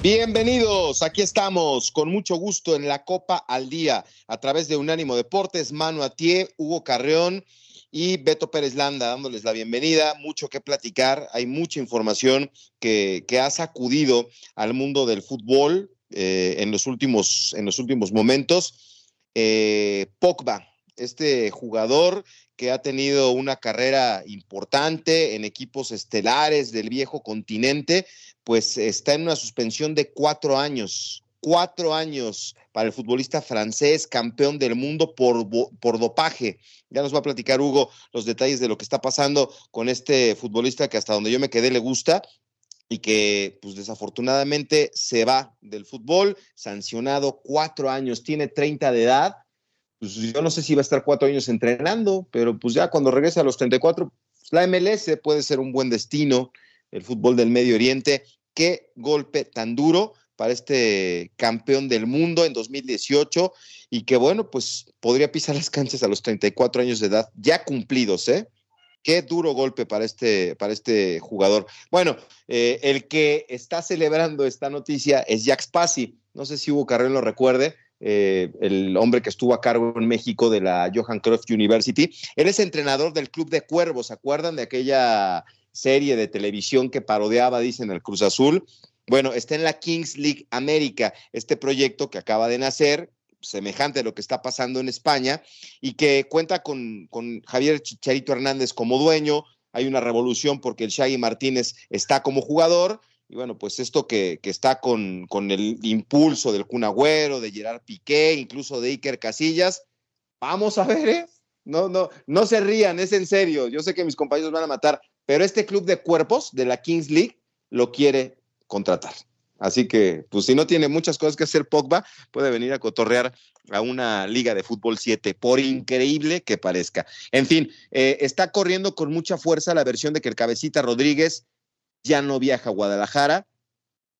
Bienvenidos, aquí estamos con mucho gusto en la Copa al Día a través de Unánimo Deportes, Manu Atié, Hugo Carreón y Beto Pérez Landa dándoles la bienvenida, mucho que platicar, hay mucha información que, ha sacudido al mundo del fútbol eh, en, los últimos, en los últimos momentos. Eh, Pogba, este jugador que ha tenido una carrera importante en equipos estelares del viejo continente, pues está en una suspensión de cuatro años. Cuatro años para el futbolista francés, campeón del mundo por, por dopaje. Ya nos va a platicar Hugo los detalles de lo que está pasando con este futbolista que hasta donde yo me quedé le gusta y que pues desafortunadamente se va del fútbol, sancionado cuatro años, tiene 30 de edad, pues yo no sé si va a estar cuatro años entrenando, pero pues ya cuando regrese a los 34, pues, la MLS puede ser un buen destino, el fútbol del Medio Oriente. Qué golpe tan duro para este campeón del mundo en 2018 y que bueno, pues podría pisar las canchas a los 34 años de edad, ya cumplidos, ¿eh? Qué duro golpe para este, para este jugador. Bueno, eh, el que está celebrando esta noticia es Jack Spassi. No sé si Hugo Carrero lo recuerde, eh, el hombre que estuvo a cargo en México de la Johan Cruyff University. Él es entrenador del Club de Cuervos, ¿se acuerdan de aquella serie de televisión que parodiaba, dicen, el Cruz Azul? Bueno, está en la Kings League América, este proyecto que acaba de nacer, semejante a lo que está pasando en España, y que cuenta con, con Javier Chicharito Hernández como dueño. Hay una revolución porque el Shaggy Martínez está como jugador y bueno, pues esto que, está con, el impulso del Kun Agüero, de Gerard Piqué, incluso de Iker Casillas, vamos a ver, ¿eh? No, no, no se rían, es en serio. Yo sé que mis compañeros van a matar, pero este club de cuerpos de la Kings League lo quiere contratar. Así que, pues si no tiene muchas cosas que hacer Pogba, puede venir a cotorrear a una liga de fútbol 7, por increíble que parezca. En fin, eh, está corriendo con mucha fuerza la versión de que el cabecita Rodríguez ya no viaja a Guadalajara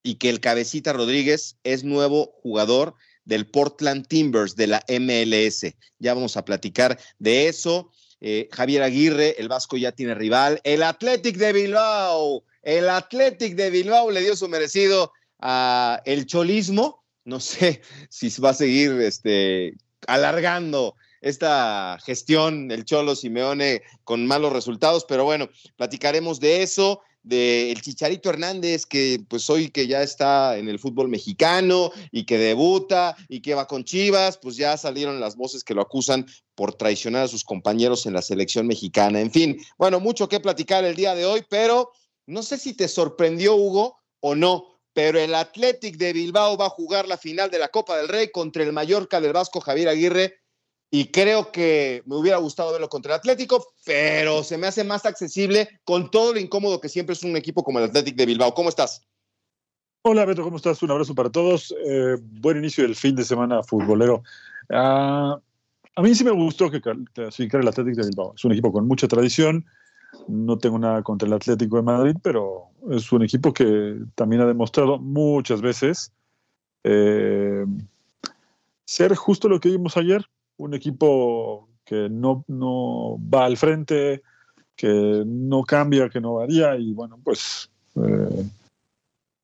y que el cabecita Rodríguez es nuevo jugador del Portland Timbers de la MLS. Ya vamos a platicar de eso. Eh, Javier Aguirre, el Vasco ya tiene rival. El Athletic de Bilbao, el Athletic de Bilbao le dio su merecido a el cholismo. No sé si va a seguir este, alargando esta gestión, el Cholo Simeone, con malos resultados, pero bueno, platicaremos de eso del Chicharito Hernández, que pues hoy que ya está en el fútbol mexicano y que debuta y que va con Chivas, pues ya salieron las voces que lo acusan por traicionar a sus compañeros en la selección mexicana. En fin, bueno, mucho que platicar el día de hoy, pero no sé si te sorprendió, Hugo, o no, pero el Athletic de Bilbao va a jugar la final de la Copa del Rey contra el Mallorca del Vasco Javier Aguirre y creo que me hubiera gustado verlo contra el Atlético, pero se me hace más accesible con todo lo incómodo que siempre es un equipo como el Atlético de Bilbao. ¿Cómo estás? Hola Beto, ¿cómo estás? Un abrazo para todos. Eh, buen inicio del fin de semana futbolero. Ah, a mí sí me gustó que clasificara el Atlético de Bilbao. Es un equipo con mucha tradición. No tengo nada contra el Atlético de Madrid, pero es un equipo que también ha demostrado muchas veces eh, ser justo lo que vimos ayer, un equipo que no, no va al frente, que no cambia, que no varía y bueno, pues eh,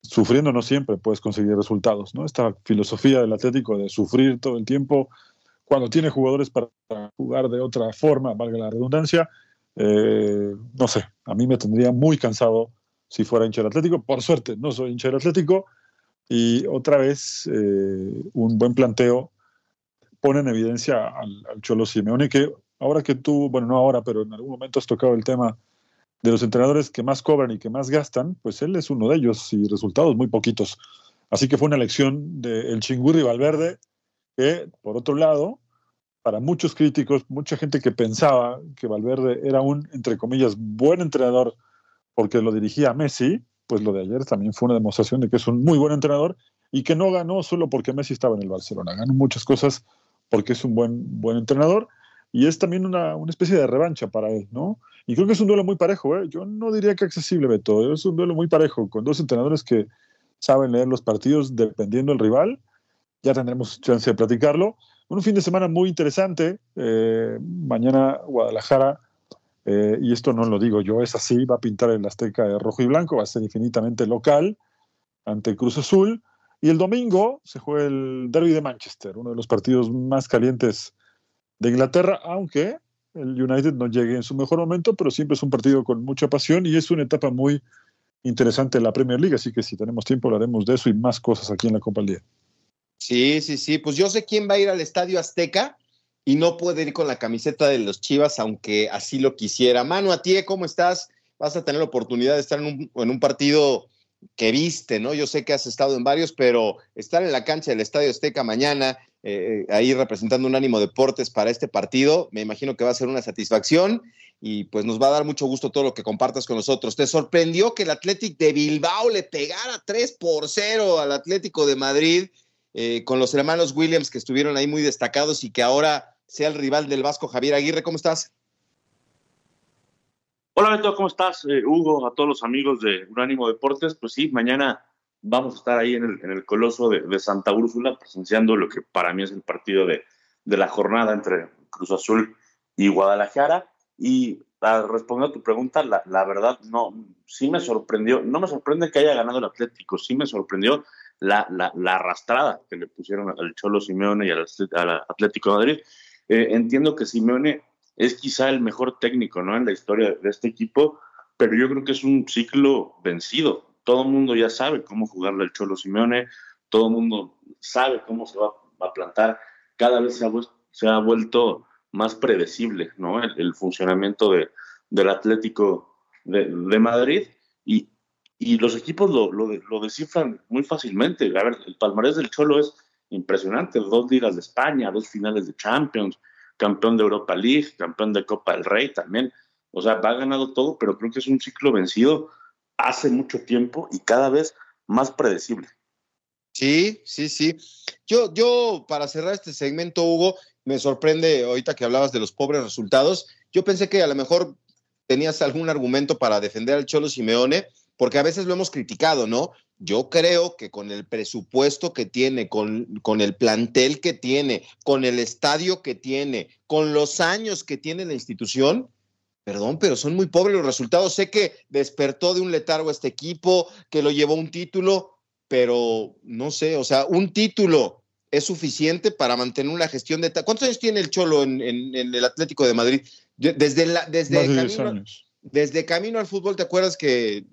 sufriendo no siempre puedes conseguir resultados, ¿no? Esta filosofía del Atlético de sufrir todo el tiempo cuando tiene jugadores para jugar de otra forma, valga la redundancia, eh, no sé, a mí me tendría muy cansado si fuera hincha del Atlético. Por suerte, no soy hincha del Atlético. Y otra vez, eh, un buen planteo pone en evidencia al, Cholo Simeone, que ahora que tú, bueno, no ahora, pero en algún momento has tocado el tema de los entrenadores que más cobran y que más gastan, pues él es uno de ellos y resultados muy poquitos. Así que fue una elección del Chingurri Valverde, que por otro lado, para muchos críticos, mucha gente que pensaba que Valverde era un, entre comillas, buen entrenador porque lo dirigía a Messi, pues lo de ayer también fue una demostración de que es un muy buen entrenador y que no ganó solo porque Messi estaba en el Barcelona, ganó muchas cosas porque es un buen, buen entrenador y es también una, una especie de revancha para él, ¿no? Y creo que es un duelo muy parejo, ¿eh? Yo no diría que accesible, Beto, es un duelo muy parejo, con dos entrenadores que saben leer los partidos dependiendo del rival. Ya tendremos chance de platicarlo. Un fin de semana muy interesante. Eh, mañana Guadalajara, eh, y esto no lo digo yo, es así, va a pintar el Azteca de rojo y blanco, va a ser infinitamente local ante Cruz Azul. Y el domingo se juega el Derby de Manchester, uno de los partidos más calientes de Inglaterra, aunque el United no llegue en su mejor momento, pero siempre es un partido con mucha pasión y es una etapa muy interesante en la Premier League, así que si tenemos tiempo hablaremos de eso y más cosas aquí en la Copa del Día. Sí, sí, sí, pues yo sé quién va a ir al Estadio Azteca y no puede ir con la camiseta de los Chivas, aunque así lo quisiera. Manu, a ti, ¿cómo estás? Vas a tener la oportunidad de estar en un partido que viste, ¿no? Yo sé que has estado en varios, pero estar en la cancha del Estadio Azteca mañana, eh, ahí representando un ánimo deportes para este partido, me imagino que va a ser una satisfacción y pues nos va a dar mucho gusto todo lo que compartas con nosotros. ¿Te sorprendió que el Atlético de Bilbao le pegara 3 por 0 al Atlético de Madrid eh, con los hermanos Williams que estuvieron ahí muy destacados y que ahora sea el rival del Vasco Javier Aguirre? ¿Cómo estás? Hola ¿cómo estás? Eh, Hugo, a todos los amigos de Unánimo Deportes. Pues sí, mañana vamos a estar ahí en el, Coloso de, Santa Úrsula presenciando lo que para mí es el partido de, la jornada entre Cruz Azul y Guadalajara. Y a responder a tu pregunta, la, verdad, no, sí me sorprendió, no me sorprende que haya ganado el Atlético, sí me sorprendió la arrastrada que le pusieron al Cholo Simeone y al, Atlético de Madrid. Eh, entiendo que Simeone es quizá el mejor técnico ¿no? en la historia de este equipo, pero yo creo que es un ciclo vencido. Todo el mundo ya sabe cómo jugarle al Cholo Simeone, todo el mundo sabe cómo se va a plantar. Cada vez se ha, vuelto más predecible ¿no? el, funcionamiento de, del Atlético de, de Madrid y, y, los equipos lo, lo, lo, descifran muy fácilmente. A ver, el palmarés del Cholo es impresionante, dos ligas de España, dos finales de Champions, campeón de Europa League, campeón de Copa del Rey también. O sea, va ganado todo, pero creo que es un ciclo vencido hace mucho tiempo y cada vez más predecible. Sí, sí, sí. Yo, yo, para cerrar este segmento, Hugo, me sorprende ahorita que hablabas de los pobres resultados. Yo pensé que a lo mejor tenías algún argumento para defender al Cholo Simeone, porque a veces lo hemos criticado, ¿no? Yo creo que con el presupuesto que tiene, con, con, el plantel que tiene, con el estadio que tiene, con los años que tiene la institución, perdón, pero son muy pobres los resultados. Sé que despertó de un letargo este equipo, que lo llevó un título, pero no sé, o sea, un título es suficiente para mantener una gestión de... ¿Cuántos años tiene el Cholo en, en, en el Atlético de Madrid? Desde, la, desde, camino, desde camino al fútbol, ¿te acuerdas que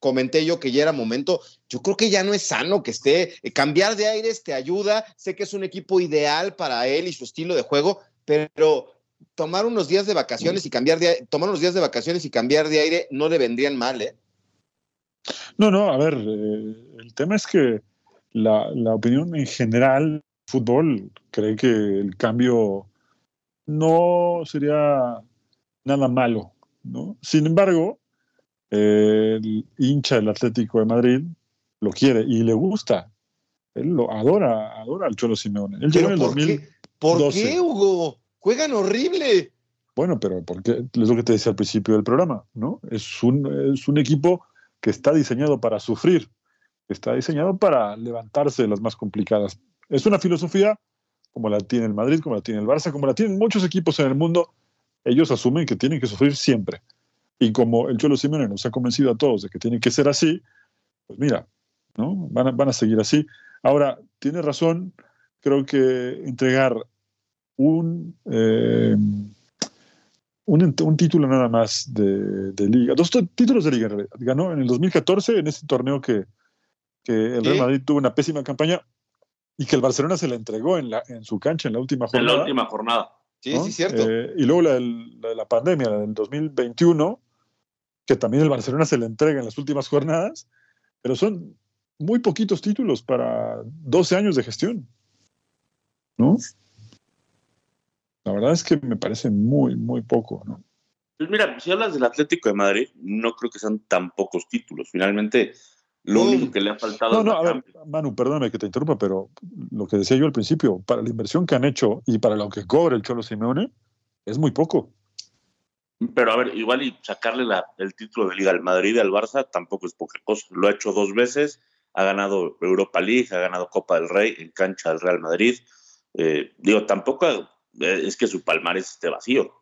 comenté yo que ya era momento. Yo creo que ya no es sano que esté. Eh, cambiar de aires te ayuda. Sé que es un equipo ideal para él y su estilo de juego, pero tomar unos días de vacaciones y cambiar de tomar unos días de vacaciones y cambiar de aire no le vendrían mal, ¿eh? No, no, a ver, eh, el tema es que la, la opinión en general, fútbol, cree que el cambio no sería nada malo, ¿no? Sin embargo, el hincha del Atlético de Madrid lo quiere y le gusta. Él lo adora, adora al Cholo Simeone. Él llegó en el por Qué? ¿Por qué, Hugo? Juegan horrible. Bueno, pero porque es lo que te decía al principio del programa, ¿no? Es un, es un equipo que está diseñado para sufrir, está diseñado para levantarse de las más complicadas. Es una filosofía como la tiene el Madrid, como la tiene el Barça, como la tienen muchos equipos en el mundo. Ellos asumen que tienen que sufrir siempre. Y como el Cholo Simeone nos ha convencido a todos de que tiene que ser así, pues mira, ¿no? Van a, van a seguir así. Ahora, tiene razón, creo que entregar un, eh, un, un, título nada más de, de, liga, dos títulos de liga ganó en el 2014 en ese torneo que, que el Real Madrid tuvo una pésima campaña y que el Barcelona se le entregó en, la, en su cancha en la última jornada. En la última jornada. Sí, ¿no? sí, cierto. Eh, y luego la, del, la, de la pandemia, la del 2021, que también el Barcelona se le entrega en las últimas jornadas, pero son muy poquitos títulos para 12 años de gestión. ¿No? La verdad es que me parece muy, muy poco, ¿no? Pues mira, si hablas del Atlético de Madrid, no creo que sean tan pocos títulos. Finalmente, lo único que le ha faltado. No, no, a ver, Manu, perdóname que te interrumpa, pero lo que decía yo al principio, para la inversión que han hecho y para lo que cobra el Cholo Simeone, es muy poco. Pero a ver, igual y sacarle el título de Liga al Madrid y al Barça tampoco es poca cosa. Lo ha hecho dos veces, ha ganado Europa League, ha ganado Copa del Rey en cancha del Real Madrid. Eh, digo, tampoco eh, es que su palmarés esté vacío.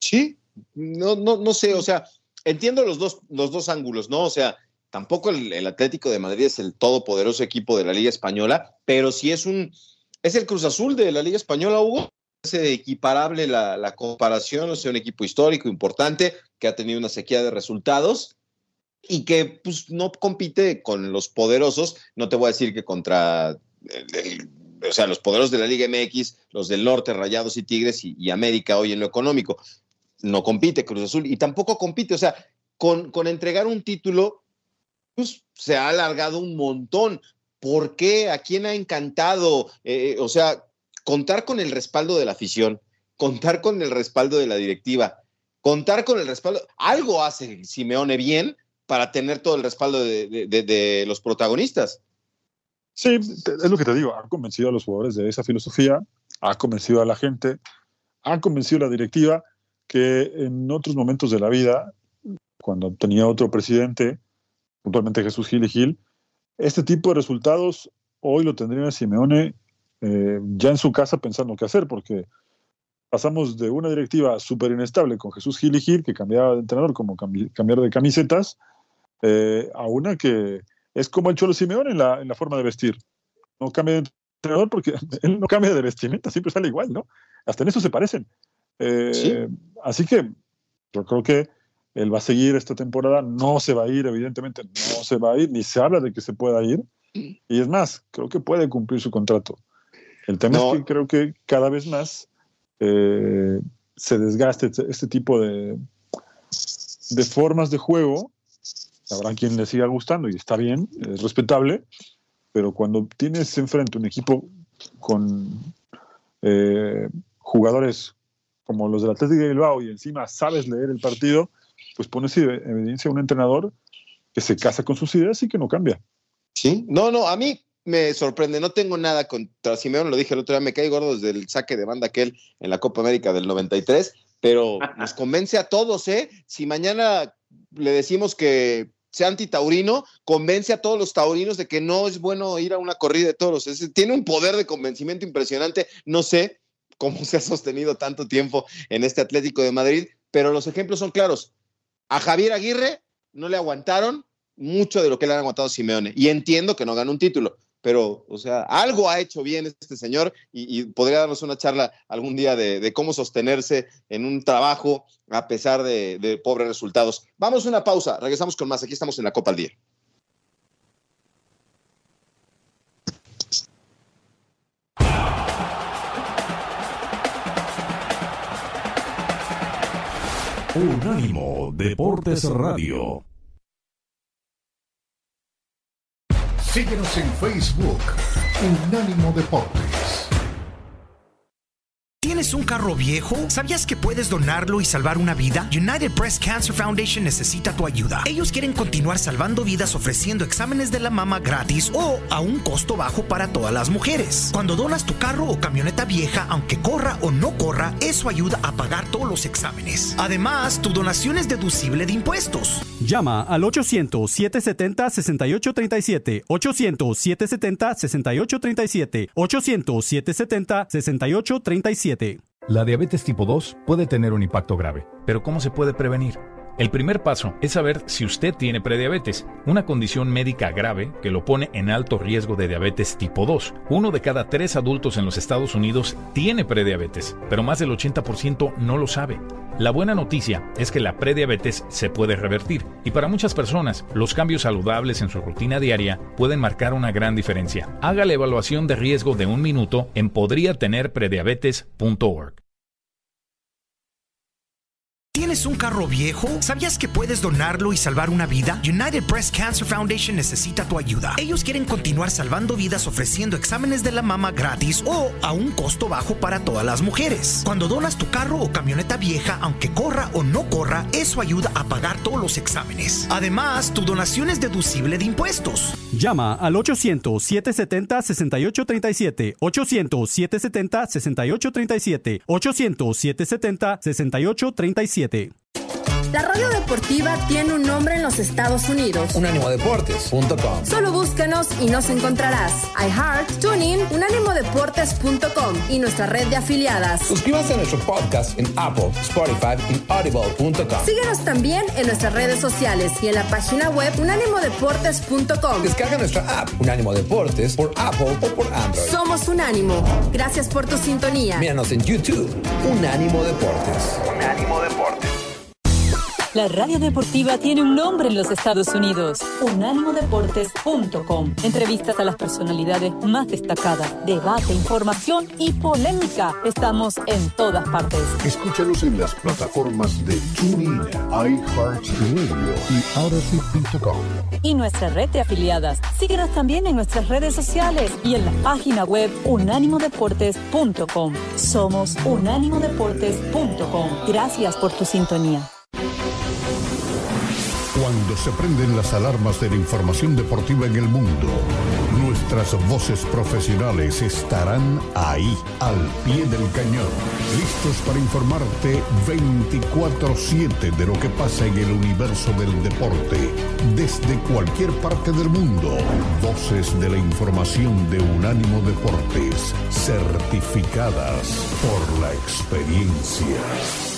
Sí, no, no, no sé, o sea, entiendo los dos, los dos ángulos, ¿no? O sea, tampoco el, Atlético de Madrid es el todopoderoso equipo de la Liga Española, pero sí es un, es el Cruz Azul de la Liga Española, Hugo. Equiparable la, la comparación, o sea, un equipo histórico importante que ha tenido una sequía de resultados y que pues no compite con los poderosos, no te voy a decir que contra o sea, los poderosos de la Liga MX, los del norte, Rayados y Tigres y, América hoy en lo económico. No compite Cruz Azul y tampoco compite, o sea, con, con entregar un título, pues se ha alargado un montón. ¿Por qué? ¿A quién ha encantado? Eh, o sea, contar con el respaldo de la afición, contar con el respaldo de la directiva, contar con el respaldo. Algo hace Simeone bien para tener todo el respaldo de los protagonistas. Sí, es lo que te digo, ha convencido a los jugadores de esa filosofía, ha convencido a la gente, ha convencido a la directiva que en otros momentos de la vida, cuando tenía otro presidente, puntualmente Jesús Gil y Gil, este tipo de resultados hoy lo tendría Simeone eh, ya en su casa pensando qué hacer, porque pasamos de una directiva súper inestable con Jesús Gil y Gil, que cambiaba de entrenador como cambiar de camisetas, eh, a una que es como el Cholo Simeone en la, en la forma de vestir. No cambia de entrenador porque él no cambia de vestimenta, siempre sale igual, ¿no? Hasta en eso se parecen. Eh, así que yo creo que él va a seguir esta temporada, no se va a ir, evidentemente, no se va a ir, ni se habla de que se pueda ir. Y es más, creo que puede cumplir su contrato. El tema es que creo que cada vez más eh, se desgaste este, este tipo de, de formas de juego. Habrá quien le siga gustando y está bien, es respetable, pero cuando tienes enfrente un equipo con eh, jugadores como los del Atlético de Bilbao y encima sabes leer el partido, pues pones evidencia a un entrenador que se casa con sus ideas y que no cambia. Sí, no, no, a mí me sorprende, no tengo nada contra Simeón, lo dije el otro día, me cae gordo desde el saque de banda aquel en la Copa América del 93, pero nos convence a todos, ¿eh? Si mañana le decimos que sea antitaurino, convence a todos los taurinos de que no es bueno ir a una corrida de toros. tiene un poder de convencimiento impresionante. No sé cómo se ha sostenido tanto tiempo en este Atlético de Madrid, pero los ejemplos son claros. A Javier Aguirre no le aguantaron mucho de lo que le han aguantado Simeone. Y entiendo que no ganó un título, pero, o sea, algo ha hecho bien este señor y, podría darnos una charla algún día de, cómo sostenerse en un trabajo a pesar de, pobres resultados. Vamos a una pausa, regresamos con más. Aquí estamos en la Copa al Día. Unánimo Deportes Radio. Síguenos en Facebook, Unánimo Deportes. ¿Tienes un carro viejo? ¿Sabías que puedes donarlo y salvar una vida? United Breast Cancer Foundation necesita tu ayuda. Ellos quieren continuar salvando vidas ofreciendo exámenes de la mama gratis o a un costo bajo para todas las mujeres. Cuando donas tu carro o camioneta vieja, aunque corra o no corra, eso ayuda a pagar todos los exámenes. Además, tu donación es deducible de impuestos. Llama al 800-770-6837. 800-770-6837. 800-770-6837. La diabetes tipo 2 puede tener un impacto grave, pero ¿cómo se puede prevenir? El primer paso es saber si usted tiene prediabetes, una condición médica grave que lo pone en alto riesgo de diabetes tipo 2. Uno de cada tres adultos en los Estados Unidos tiene prediabetes, pero más del 80% no lo sabe. La buena noticia es que la prediabetes se puede revertir y para muchas personas los cambios saludables en su rutina diaria pueden marcar una gran diferencia. Haga la evaluación de riesgo de un minuto en podriatenerprediabetes.org. ¿Tienes un carro viejo? ¿Sabías que puedes donarlo y salvar una vida? United Breast Cancer Foundation necesita tu ayuda. Ellos quieren continuar salvando vidas ofreciendo exámenes de la mama gratis o a un costo bajo para todas las mujeres. Cuando donas tu carro o camioneta vieja, aunque corra o no corra, eso ayuda a pagar todos los exámenes. Además, tu donación es deducible de impuestos. Llama al 800-770-6837. 800-770-6837. 800-770-6837. क्रियते La radio deportiva tiene un nombre en los Estados Unidos. Unánimodeportes.com. Solo búscanos y nos encontrarás. iHeart, TuneIn, unánimodeportes.com y nuestra red de afiliadas. Suscríbanse a nuestro podcast en Apple, Spotify y audible.com. Síguenos también en nuestras redes sociales y en la página web unánimodeportes.com. Descarga nuestra app Unánimo Deportes por Apple o por Android. Somos Unánimo. Gracias por tu sintonía. Míranos en YouTube, Unánimo Deportes. Unánimo Deportes. La radio deportiva tiene un nombre en los Estados Unidos, unánimodeportes.com. Entrevistas a las personalidades más destacadas, debate, información y polémica. Estamos en todas partes. Escúchanos en las plataformas de TuneIn, iHeartRadio y Odyssey.com. Y nuestra red de afiliadas. Síguenos también en nuestras redes sociales y en la página web unánimodeportes.com. Somos unánimodeportes.com. Gracias por tu sintonía. Cuando se prenden las alarmas de la información deportiva en el mundo, nuestras voces profesionales estarán ahí, al pie del cañón, listos para informarte 24/7 de lo que pasa en el universo del deporte, desde cualquier parte del mundo. Voces de la información de Unánimo Deportes, certificadas por la experiencia.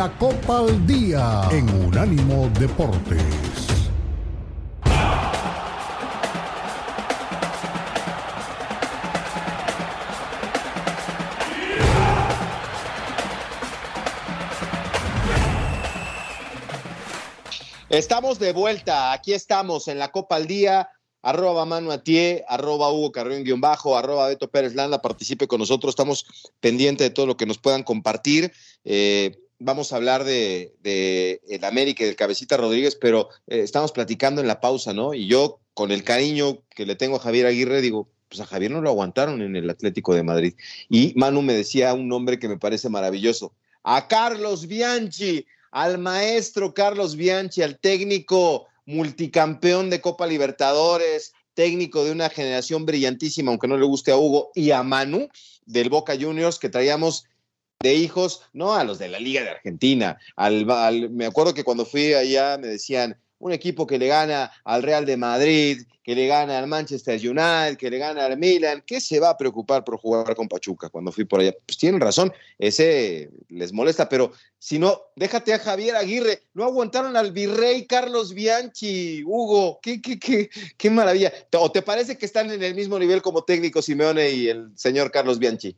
La Copa al Día en Unánimo Deportes. Estamos de vuelta, aquí estamos en la Copa al Día, arroba Manu Atié, arroba Hugo Carrión guion bajo, arroba Beto Pérez Landa, participe con nosotros, estamos pendientes de todo lo que nos puedan compartir. Eh, vamos a hablar de, el América y del Cabecita Rodríguez, pero eh, estamos platicando en la pausa, ¿no? Y yo, con el cariño que le tengo a Javier Aguirre, digo, pues a Javier no lo aguantaron en el Atlético de Madrid. Y Manu me decía un nombre que me parece maravilloso, a Carlos Bianchi, al maestro Carlos Bianchi, al técnico multicampeón de Copa Libertadores, técnico de una generación brillantísima, aunque no le guste a Hugo, y a Manu del Boca Juniors, que traíamos de hijos, no a los de la Liga de Argentina. Al, al, me acuerdo que cuando fui allá me decían, un equipo que le gana al Real de Madrid, que le gana al Manchester United, que le gana al Milan, ¿qué se va a preocupar por jugar con Pachuca cuando fui por allá? Pues tienen razón, ese les molesta, pero si no, déjate a Javier Aguirre, no aguantaron al virrey Carlos Bianchi, Hugo, qué, qué, qué, qué maravilla. ¿O te parece que están en el mismo nivel como técnico Simeone y el señor Carlos Bianchi?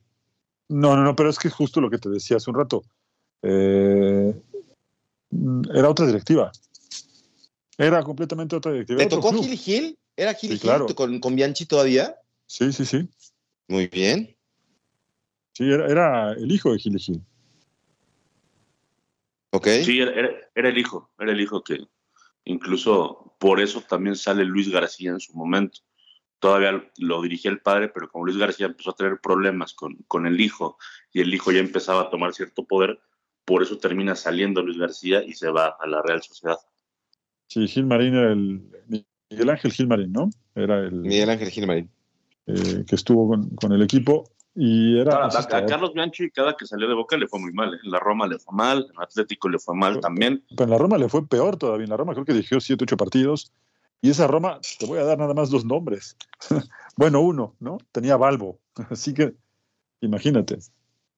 No, no, no, pero es que es justo lo que te decía hace un rato. Eh, era otra directiva. Era completamente otra directiva. ¿Te tocó Gil Gil? ¿Era Gil Sí, Gil claro. con, con Bianchi todavía? Sí, sí, sí. Muy bien. Sí, era, era el hijo de Gil Gil. Ok. Sí, era, era- era el hijo, era el hijo que incluso por eso también sale Luis García en su momento. Todavía lo dirigía el padre, pero como Luis García empezó a tener problemas con, con el hijo y el hijo ya empezaba a tomar cierto poder, por eso termina saliendo Luis García y se va a la Real Sociedad. Sí, Gil Marín era el. Miguel Ángel Gil Marín, ¿no? Era el Miguel Ángel Gilmarín. eh, que estuvo con, con el equipo y era. A, a asistidor. Carlos Bianchi, cada que salió de Boca le fue muy mal. ¿eh? En la Roma le fue mal, en Atlético le fue mal también. Pero en la Roma le fue peor todavía. En la Roma creo que dirigió 7, 8 partidos. Y esa Roma, te voy a dar nada más dos nombres. bueno, uno, ¿no? Tenía Balbo. Así que, imagínate.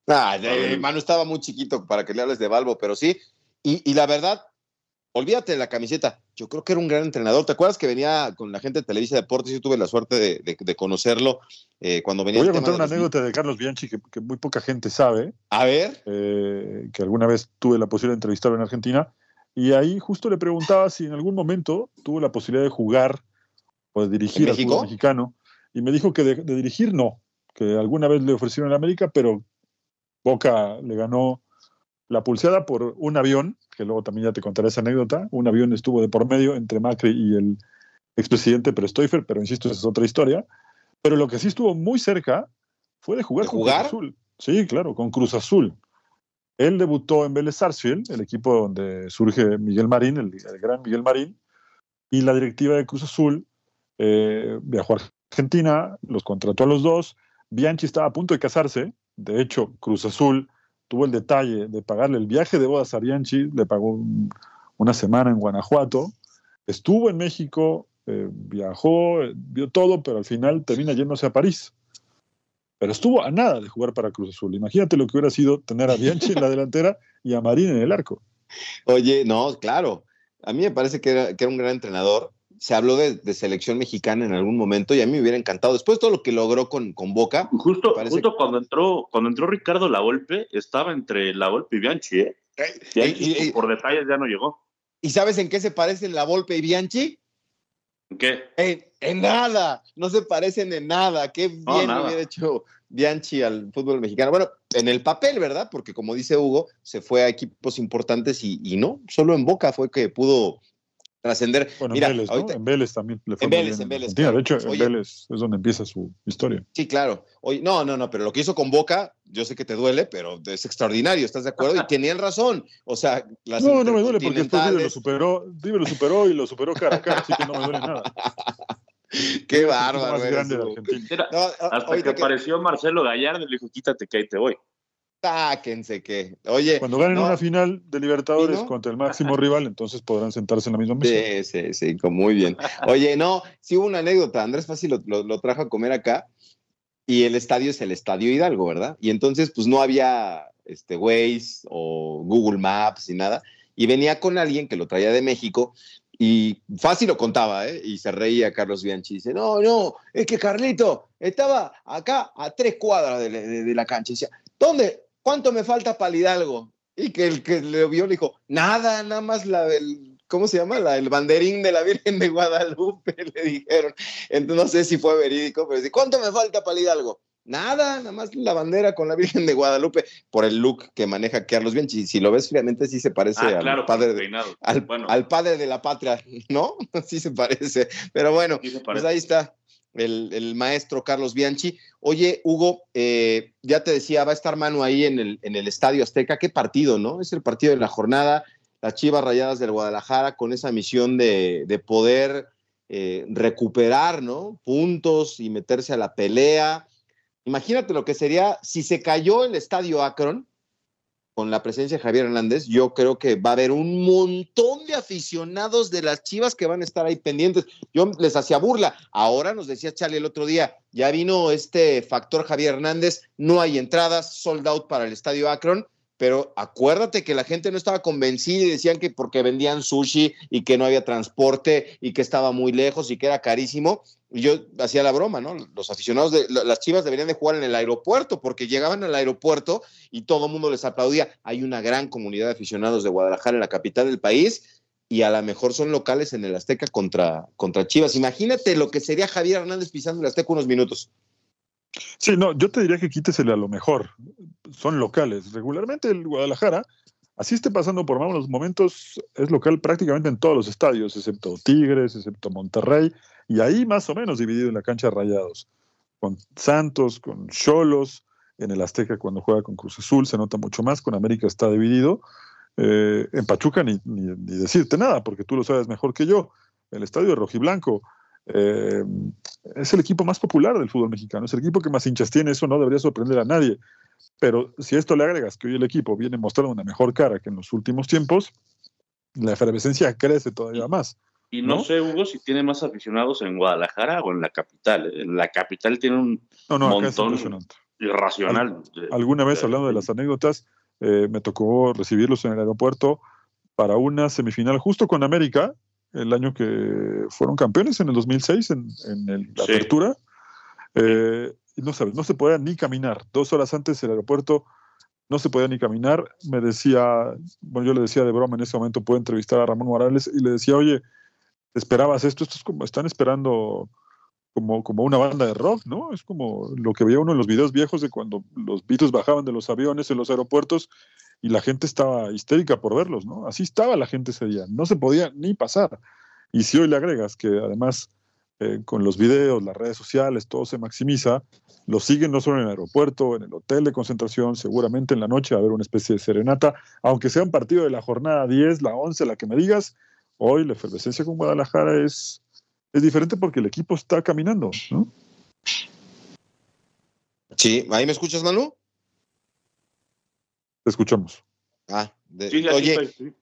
Ah, eh, Manu estaba muy chiquito para que le hables de Balbo, pero sí. Y, y la verdad, olvídate de la camiseta. yo creo que era un gran entrenador. ¿Te acuerdas que venía con la gente de Televisa Deportes? Yo tuve la suerte de, de- de conocerlo eh, cuando venía Voy a contar una anécdota de Carlos Bianchi que, que muy poca gente sabe, A ver, eh, que alguna vez tuve la posibilidad de entrevistarlo en Argentina, y ahí justo le preguntaba si en algún momento tuvo la posibilidad de jugar o de dirigir ¿En al fútbol mexicano, y me dijo que de, de dirigir no, que alguna vez le ofrecieron en América, pero Boca le ganó la pulseada por un avión, que luego también ya te contaré esa anécdota, un avión estuvo de por medio entre Macri y el expresidente Prestoifer, pero insisto, esa es otra historia. Pero lo que sí estuvo muy cerca fue de jugar ¿De con jugar? Cruz Azul. Sí, claro, con Cruz Azul. Él debutó en Vélez Sarsfield, el equipo donde surge Miguel Marín, el, gran Miguel Marín, y la directiva de Cruz Azul eh, viajó a Argentina, los contrató a los dos. Bianchi estaba a punto de casarse, de hecho, Cruz Azul tuvo el detalle de pagarle el viaje de bodas a Bianchi, le pagó un- una semana en Guanajuato, estuvo en México, eh, viajó, eh, vio todo, pero al final termina yéndose a París. Pero estuvo a nada de jugar para Cruz Azul. Imagínate lo que hubiera sido tener a Bianchi en la delantera y a Marín en el arco. oye, no, claro. A mí me parece que era, que era un gran entrenador. Se habló de, de selección mexicana en algún momento y a mí me hubiera encantado. Después de todo lo que logró con, con Boca, Justo, justo cuando entró, cuando entró Ricardo Lavolpe, estaba entre Lavolpe y Bianchi, ¿eh? Bianchi, y- y- por detalles ya no llegó. ¿y sabes en qué se parecen la Volpe y Bianchi? ¿Qué? En, en nada, no se parecen en nada. Qué bien No, nada. hubiera hecho Bianchi al fútbol mexicano. Bueno, en el papel, ¿verdad? Porque como dice Hugo, se fue a equipos importantes y, y no, solo en Boca fue que pudo trascender. Bueno, Mira, en Vélez, En Vélez también le fue En Vélez, bien en Vélez, claro. De hecho, en Oye. Vélez es donde empieza su historia. Sí, claro. Oye, no, no, no, pero lo que hizo con Boca, yo sé que te duele, pero es extraordinario, ¿estás de acuerdo? Y tenían razón. O sea, las No, no me duele porque después River lo superó, River lo superó y lo superó cara a cara, así que no me duele nada. Qué bárbaro. más grande de. Argentina. No, hasta que- apareció Marcelo Gallardo y le dijo, quítate que ahí te voy. Sáquense que. Oye. Cuando ganen no, una final de Libertadores contra el máximo rival, entonces podrán sentarse en la misma mesa. Sí, sí, sí, muy bien. Oye, no, sí hubo una anécdota. Andrés Fácil lo, lo- lo trajo a comer acá y el estadio es el Estadio Hidalgo, ¿verdad? Y entonces, pues no había este Waze o Google Maps y nada. Y venía con alguien que lo traía de México y fácil lo contaba, ¿eh? Y se reía Carlos Bianchi. Dice, no, no, es que Carlito estaba acá a tres cuadras de, la- de- de la cancha. Y decía, ¿dónde? ¿Cuánto me falta para el Hidalgo? Y que el que le vio le dijo, nada, nada más la, el, ¿cómo se llama? La, el banderín de la Virgen de Guadalupe, le dijeron. Entonces no sé si fue verídico, pero dice, ¿cuánto me falta para el Hidalgo? Nada, nada más la bandera con la Virgen de Guadalupe, por el look que maneja Carlos Bianchi. Si lo ves fríamente, sí se parece Ah, al, claro, padre de, al, bueno, al padre de la patria, ¿no? Sí se parece. Pero bueno, sí pues ahí está el, maestro Carlos Bianchi. Oye, Hugo, eh, ya te decía, va a estar mano ahí en el, en el Estadio Azteca. ¿Qué partido, no? Es el partido de la jornada. Las Chivas Rayadas del Guadalajara con esa misión de, de poder eh, recuperar, ¿no? Puntos y meterse a la pelea. Imagínate lo que sería si se cayó el Estadio Akron con la presencia de Javier Hernández, yo creo que va a haber un montón de aficionados de las Chivas que van a estar ahí pendientes. Yo les hacía burla. Ahora nos decía Charlie el otro día, ya vino este factor Javier Hernández, no hay entradas, sold out para el Estadio Akron, pero acuérdate que la gente no estaba convencida y decían que porque vendían sushi y que no había transporte y que estaba muy lejos y que era carísimo. Y yo hacía la broma, ¿no? Los aficionados de las Chivas deberían de jugar en el aeropuerto porque llegaban al aeropuerto y todo el mundo les aplaudía. Hay una gran comunidad de aficionados de Guadalajara en la capital del país y a lo mejor son locales en el Azteca contra, contra Chivas. Imagínate lo que sería Javier Hernández pisando el Azteca unos minutos. Sí, no, yo te diría que quítesele a lo mejor. Son locales. Regularmente el Guadalajara, así esté pasando por malos momentos, es local prácticamente en todos los estadios, excepto Tigres, excepto Monterrey, y ahí más o menos dividido en la cancha rayados. Con Santos, con Cholos, en el Azteca cuando juega con Cruz Azul se nota mucho más, con América está dividido. Eh, en Pachuca ni, ni, ni, decirte nada, porque tú lo sabes mejor que yo. El estadio de Rojiblanco eh, es el equipo más popular del fútbol mexicano, es el equipo que más hinchas tiene, eso no debería sorprender a nadie. Pero si a esto le agregas que hoy el equipo viene mostrando una mejor cara que en los últimos tiempos, la efervescencia crece todavía más. Y no, ¿no? sé, Hugo, si tiene más aficionados en Guadalajara o en la capital. En la capital tiene un no, no, montón irracional. Al, alguna vez, hablando de las anécdotas, eh, me tocó recibirlos en el aeropuerto para una semifinal justo con América, el año que fueron campeones en el 2006 en, en el- la Sí. apertura. Eh, no sabes, no se podía ni caminar. Dos horas antes el aeropuerto no se podía ni caminar. Me decía, bueno, yo le decía de broma en ese momento, puedo entrevistar a Ramón Morales y le decía, oye, ¿esperabas esto? Esto es como, están esperando como, como una banda de rock, ¿no? Es como lo que veía uno en los videos viejos de cuando los Beatles bajaban de los aviones en los aeropuertos y la gente estaba histérica por verlos, ¿no? Así estaba la gente ese día, no se podía ni pasar. Y si hoy le agregas que además eh, con los videos, las redes sociales, todo se maximiza, lo siguen no solo en el aeropuerto, en el hotel de concentración, seguramente en la noche va a haber una especie de serenata, aunque sea un partido de la jornada 10, la 11, la que me digas, hoy la efervescencia con Guadalajara es, es diferente porque el equipo está caminando, ¿no? Sí, ¿ahí me escuchas, Manu? Te escuchamos. Ah, de- Sí, oye, estoy, sí.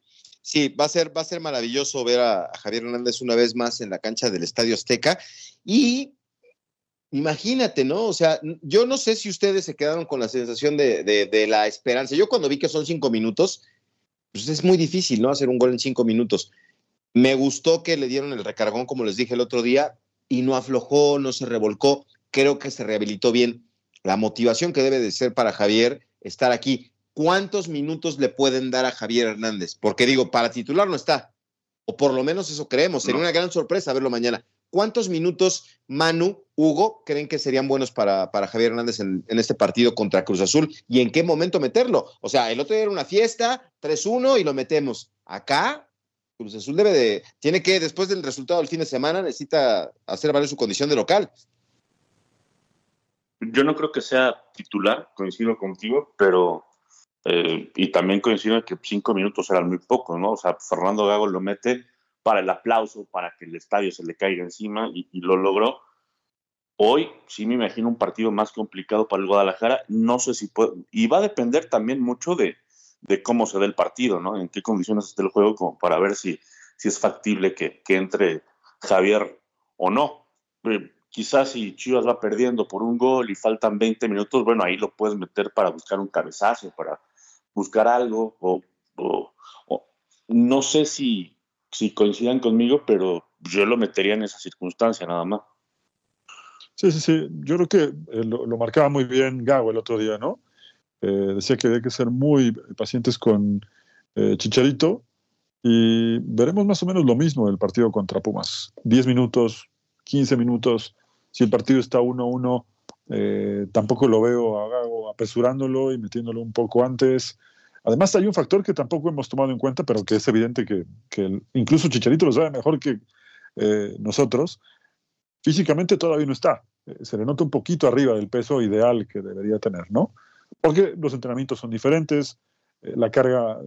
Sí, va a ser, va a ser maravilloso ver a, a Javier Hernández una vez más en la cancha del Estadio Azteca. Y imagínate, ¿no? O sea, yo no sé si ustedes se quedaron con la sensación de, de- de la esperanza. Yo cuando vi que son cinco minutos, pues es muy difícil, ¿no? Hacer un gol en cinco minutos. Me gustó que le dieron el recargón, como les dije el otro día, y no aflojó, no se revolcó. Creo que se rehabilitó bien. La motivación que debe de ser para Javier estar aquí. ¿Cuántos minutos le pueden dar a Javier Hernández? Porque digo, para titular no está. O por lo menos eso creemos. Sería No. una gran sorpresa verlo mañana. ¿Cuántos minutos Manu, Hugo, creen que serían buenos para, para Javier Hernández en, en este partido contra Cruz Azul? ¿Y en qué momento meterlo? O sea, el otro día era una fiesta, 3-1 y lo metemos. Acá, Cruz Azul debe de, tiene que, después del resultado del fin de semana, necesita hacer valer su condición de local. Yo no creo que sea titular, coincido contigo, pero eh, y también coincido en que cinco minutos eran muy pocos, ¿no? O sea, Fernando Gago lo mete para el aplauso, para que el estadio se le caiga encima y, y lo logró. Hoy sí me imagino un partido más complicado para el Guadalajara. No sé si puede, y va a depender también mucho de, de cómo se dé el partido, ¿no? En qué condiciones esté el juego, como para ver si, si es factible que, que entre Javier o no. Eh, quizás si Chivas va perdiendo por un gol y faltan 20 minutos, bueno, ahí lo puedes meter para buscar un cabezazo, para buscar algo, o, no sé si, si coincidan conmigo, pero yo lo metería en esa circunstancia nada más. Sí, sí, sí. Yo creo que eh, lo, marcaba muy bien Gago el otro día, ¿no? Eh, decía que había que ser muy pacientes con eh, Chicharito y veremos más o menos lo mismo del partido contra Pumas. 10 minutos, 15 minutos. Si el partido está 1-1, eh, tampoco lo veo a Gago apresurándolo y metiéndolo un poco antes. Además, hay un factor que tampoco hemos tomado en cuenta, pero que es evidente que, incluso Chicharito lo sabe mejor que eh, nosotros. Físicamente todavía no está. Eh, se le nota un poquito arriba del peso ideal que debería tener, ¿no? Porque los entrenamientos son diferentes, la carga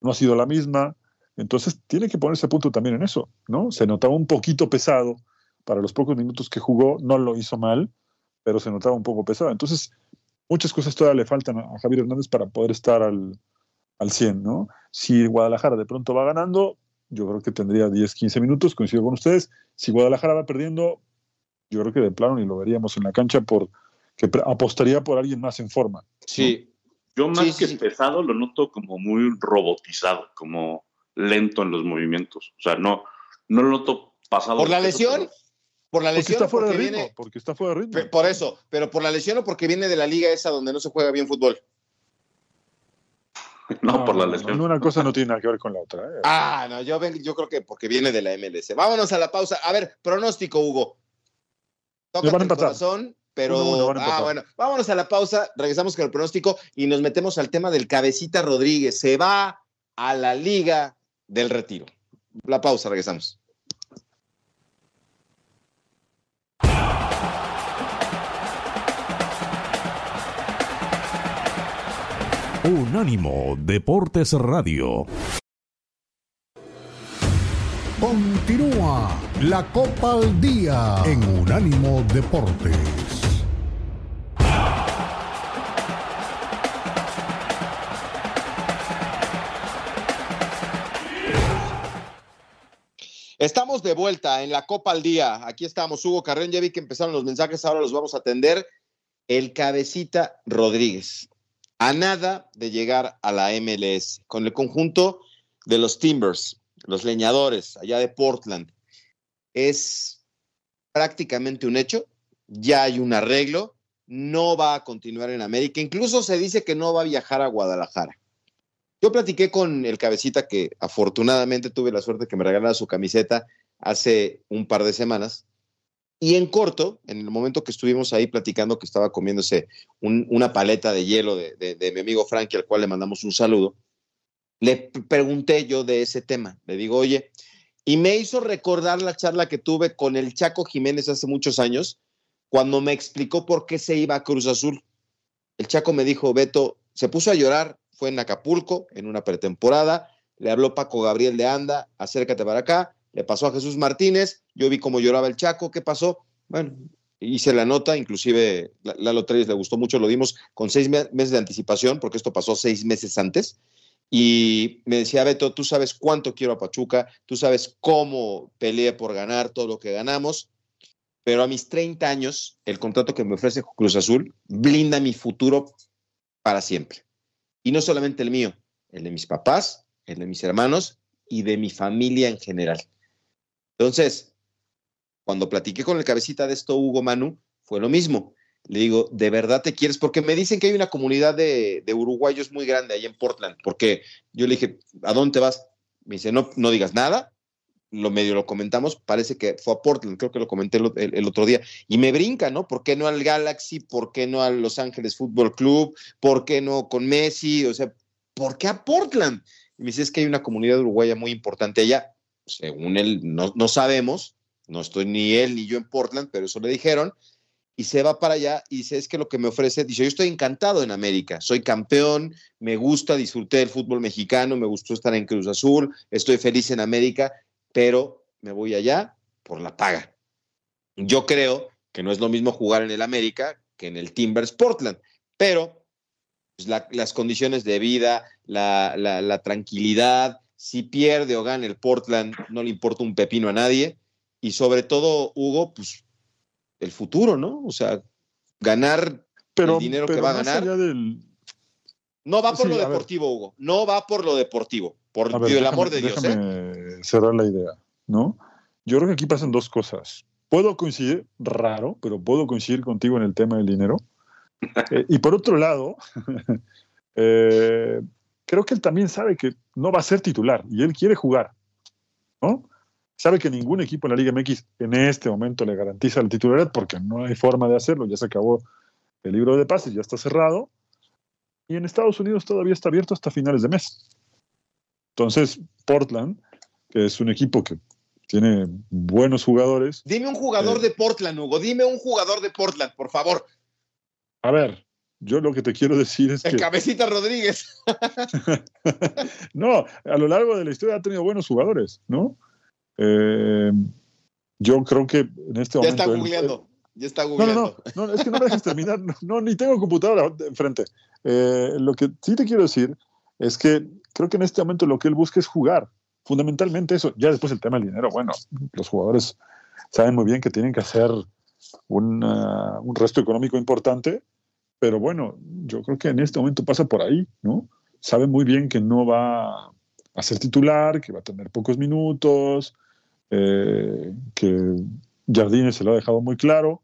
no ha sido la misma, entonces tiene que ponerse a punto también en eso, ¿no? Se notaba un poquito pesado para los pocos minutos que jugó, no lo hizo mal, pero se notaba un poco pesado. Entonces, muchas cosas todavía le faltan a Javier Hernández para poder estar al, al 100, ¿no? Si Guadalajara de pronto va ganando, yo creo que tendría 10, 15 minutos, coincido con ustedes. Si Guadalajara va perdiendo, yo creo que de plano ni lo veríamos en la cancha por que apostaría por alguien más en forma. Sí. Yo más Sí, que sí. pesado lo noto como muy robotizado, como lento en los movimientos. O sea, no, no lo noto pasado. ¿Por la lesión? pero- ¿Por la Porque lesión está o fuera de porque ritmo, viene? porque está fuera de ritmo. Por eso, pero por la lesión o porque viene de la liga esa donde no se juega bien fútbol. No, por la lesión. no, una cosa no tiene nada que ver con la otra. ¿eh? Ah, no, yo, ven- yo creo que porque viene de la MLS. Vámonos a la pausa. A ver, pronóstico, Hugo. Tócate van a el empatar. corazón, pero. Uno, uno, van a ah, bueno. Vámonos a la pausa, regresamos con el pronóstico y nos metemos al tema del Cabecita Rodríguez. Se va a la Liga del Retiro. La pausa, regresamos. Unánimo Deportes Radio. Continúa la Copa al Día en Unánimo Deportes. Estamos de vuelta en la Copa al Día. Aquí estamos, Hugo Carrén. Ya vi que empezaron los mensajes, ahora los vamos a atender. El Cabecita Rodríguez. A nada de llegar a la MLS con el conjunto de los Timbers. los leñadores allá de Portland, es prácticamente un hecho. Ya hay un arreglo. No va a continuar en América. Incluso se dice que no va a viajar a Guadalajara. Yo platiqué con el cabecita que afortunadamente tuve la suerte que me regalara su camiseta hace un par de semanas. Y en corto, en el momento que estuvimos ahí platicando, que estaba comiéndose un, una paleta de hielo de, de, de mi amigo Frankie, al cual le mandamos un saludo, le pregunté yo de ese tema. Le digo, oye, y me hizo recordar la charla que tuve con el Chaco Jiménez hace muchos años, cuando me explicó por qué se iba a Cruz Azul. El Chaco me dijo, Beto, se puso a llorar, fue en Acapulco, en una pretemporada, le habló Paco Gabriel de Anda, acércate para acá, le pasó a Jesús Martínez, yo vi cómo lloraba el Chaco, ¿qué pasó? Bueno, hice la nota, inclusive Lalo Treyes le gustó mucho, lo dimos con seis meses de anticipación, porque esto pasó seis meses antes, y me decía, Beto, tú sabes cuánto quiero a Pachuca, tú sabes cómo peleé por ganar todo lo que ganamos, pero a mis 30 años, el contrato que me ofrece Cruz Azul blinda mi futuro para siempre. Y no solamente el mío, el de mis papás, el de mis hermanos y de mi familia en general. Entonces, cuando platiqué con el cabecita de esto, Hugo Manu, fue lo mismo. Le digo, ¿de verdad te quieres? Porque me dicen que hay una comunidad de, de, uruguayos muy grande ahí en Portland. Porque yo le dije, ¿a dónde vas? Me dice, no, no digas nada. Lo medio lo comentamos, parece que fue a Portland, creo que lo comenté el, otro día. Y me brinca, ¿no? ¿Por qué no al Galaxy? ¿Por qué no al Los Ángeles Fútbol Club? ¿Por qué no con Messi? O sea, ¿por qué a Portland? Y me dice, es que hay una comunidad uruguaya muy importante allá. Según él, no, no sabemos, no estoy ni él ni yo en Portland, pero eso le dijeron y se va para allá y dice, es que lo que me ofrece, dice, yo estoy encantado en América, soy campeón, me gusta, disfruté del fútbol mexicano, me gustó estar en Cruz Azul, estoy feliz en América, pero me voy allá por la paga. Yo creo que no es lo mismo jugar en el América que en el Timbers Portland, pero pues, la, las condiciones de vida, la tranquilidad, si pierde o gana el Portland, no le importa un pepino a nadie, y sobre todo, Hugo, pues el futuro, ¿no? O sea, ganar pero, el dinero pero que va a ganar. Del... No va por sí, lo deportivo, Hugo. No va por lo deportivo. Por ver, el déjame, amor de Dios. ¿eh? cerrar la idea, ¿no? Yo creo que aquí pasan dos cosas. Puedo coincidir, raro, pero puedo coincidir contigo en el tema del dinero. Eh, y por otro lado, eh, creo que él también sabe que no va a ser titular y él quiere jugar, ¿no? Sabe que ningún equipo en la Liga MX en este momento le garantiza la titularidad porque no hay forma de hacerlo, ya se acabó el libro de pases, ya está cerrado, y en Estados Unidos todavía está abierto hasta finales de mes. Entonces, Portland, que es un equipo que tiene buenos jugadores. Dime un jugador eh, de Portland, Hugo, dime un jugador de Portland, por favor. A ver, yo lo que te quiero decir es el que. Cabecita Rodríguez. no, a lo largo de la historia ha tenido buenos jugadores, ¿no? Eh, yo creo que en este ya momento. Está googleando, ya está googleando. No, no, no, es que no me dejes terminar. No, ni tengo computadora enfrente. Eh, lo que sí te quiero decir es que creo que en este momento lo que él busca es jugar. Fundamentalmente eso. Ya después el tema del dinero. Bueno, los jugadores saben muy bien que tienen que hacer una, un resto económico importante, pero bueno, yo creo que en este momento pasa por ahí, ¿no? Sabe muy bien que no va a ser titular, que va a tener pocos minutos, eh, que Jardines se lo ha dejado muy claro.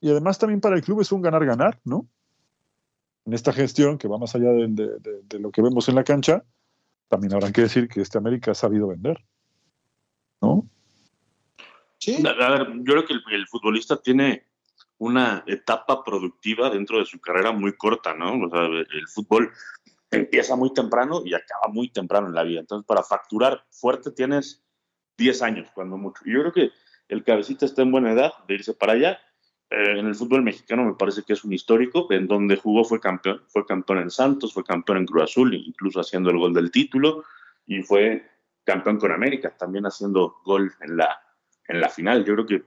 Y además también para el club es un ganar-ganar, ¿no? En esta gestión que va más allá de, de, de, de, lo que vemos en la cancha, también habrá que decir que este América ha sabido vender, ¿no? Sí. A ver, yo creo que el, el, futbolista tiene una etapa productiva dentro de su carrera muy corta, ¿no? O sea, el fútbol empieza muy temprano y acaba muy temprano en la vida. Entonces, para facturar fuerte tienes 10 años, cuando mucho. Yo creo que el cabecita está en buena edad de irse para allá. Eh, en el fútbol mexicano me parece que es un histórico, en donde jugó fue campeón, fue campeón en Santos, fue campeón en Cruz Azul, incluso haciendo el gol del título, y fue campeón con América, también haciendo gol en la, en la final. Yo creo que